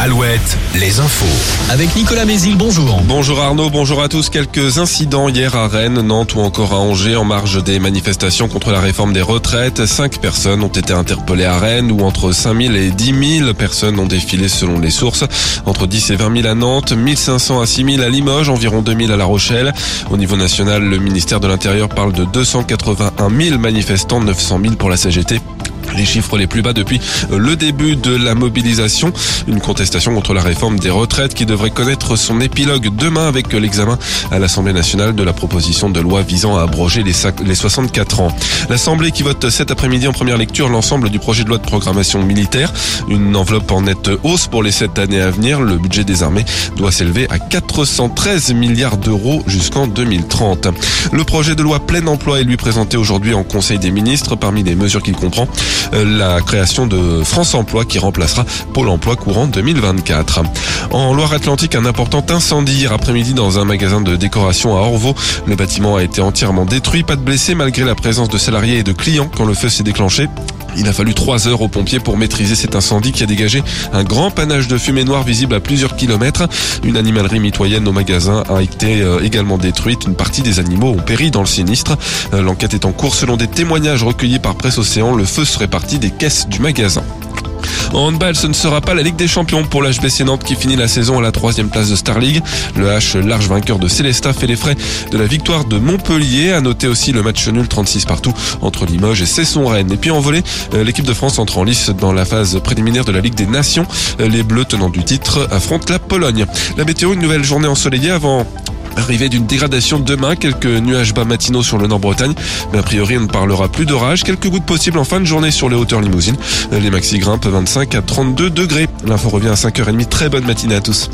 7, les infos. Avec Nicolas Mézil, bonjour. Bonjour Arnaud, bonjour à tous. Quelques incidents hier à Rennes, Nantes ou encore à Angers en marge des manifestations contre la réforme des retraites. Cinq personnes ont été interpellées à Rennes où entre 5000 et 10 000 personnes ont défilé selon les sources. Entre 10 et 20 000 à Nantes, 1500 à 6 000 à Limoges, environ 2000 à La Rochelle. Au niveau national, le ministère de l'Intérieur parle de 281 000 manifestants, 900 000 pour la CGT les chiffres les plus bas depuis le début de la mobilisation. Une contestation contre la réforme des retraites qui devrait connaître son épilogue demain avec l'examen à l'Assemblée nationale de la proposition de loi visant à abroger les, 64 ans. L'Assemblée qui vote cet après-midi en première lecture l'ensemble du projet de loi de programmation militaire. Une enveloppe en nette hausse pour les sept années à venir. Le budget des armées doit s'élever à 413 milliards d'euros jusqu'en 2030. Le projet de loi plein emploi est lui présenté aujourd'hui en Conseil des ministres. Parmi les mesures qu'il comprend, euh, la création de France Emploi qui remplacera Pôle Emploi courant 2024. En Loire-Atlantique, un important incendie hier après-midi dans un magasin de décoration à Orvaux. Le bâtiment a été entièrement détruit, pas de blessés malgré la présence de salariés et de clients quand le feu s'est déclenché. Il a fallu trois heures aux pompiers pour maîtriser cet incendie qui a dégagé un grand panache de fumée noire visible à plusieurs kilomètres. Une animalerie mitoyenne au magasin a été euh, également détruite. Une partie des animaux ont péri dans le sinistre. Euh, l'enquête est en cours. Selon des témoignages recueillis par Presse Océan, le feu serait parti des caisses du magasin. En handball, ce ne sera pas la Ligue des Champions pour l'HBC Nantes qui finit la saison à la troisième place de Star League. Le H, large vainqueur de Célestat, fait les frais de la victoire de Montpellier. À noter aussi le match nul 36 partout entre Limoges et Cesson-Rennes. Et puis en volée, euh, l'équipe de France entre en lice dans la phase préliminaire de la Ligue des Nations. Euh, les Bleus tenant du titre affrontent la Pologne. La météo, une nouvelle journée ensoleillée avant Arrivée d'une dégradation demain, quelques nuages bas matinaux sur le nord-Bretagne, mais a priori on ne parlera plus d'orage. Quelques gouttes possibles en fin de journée sur les hauteurs limousines. Les maxi grimpent 25 à 32 degrés. L'info revient à 5h30. Très bonne matinée à tous.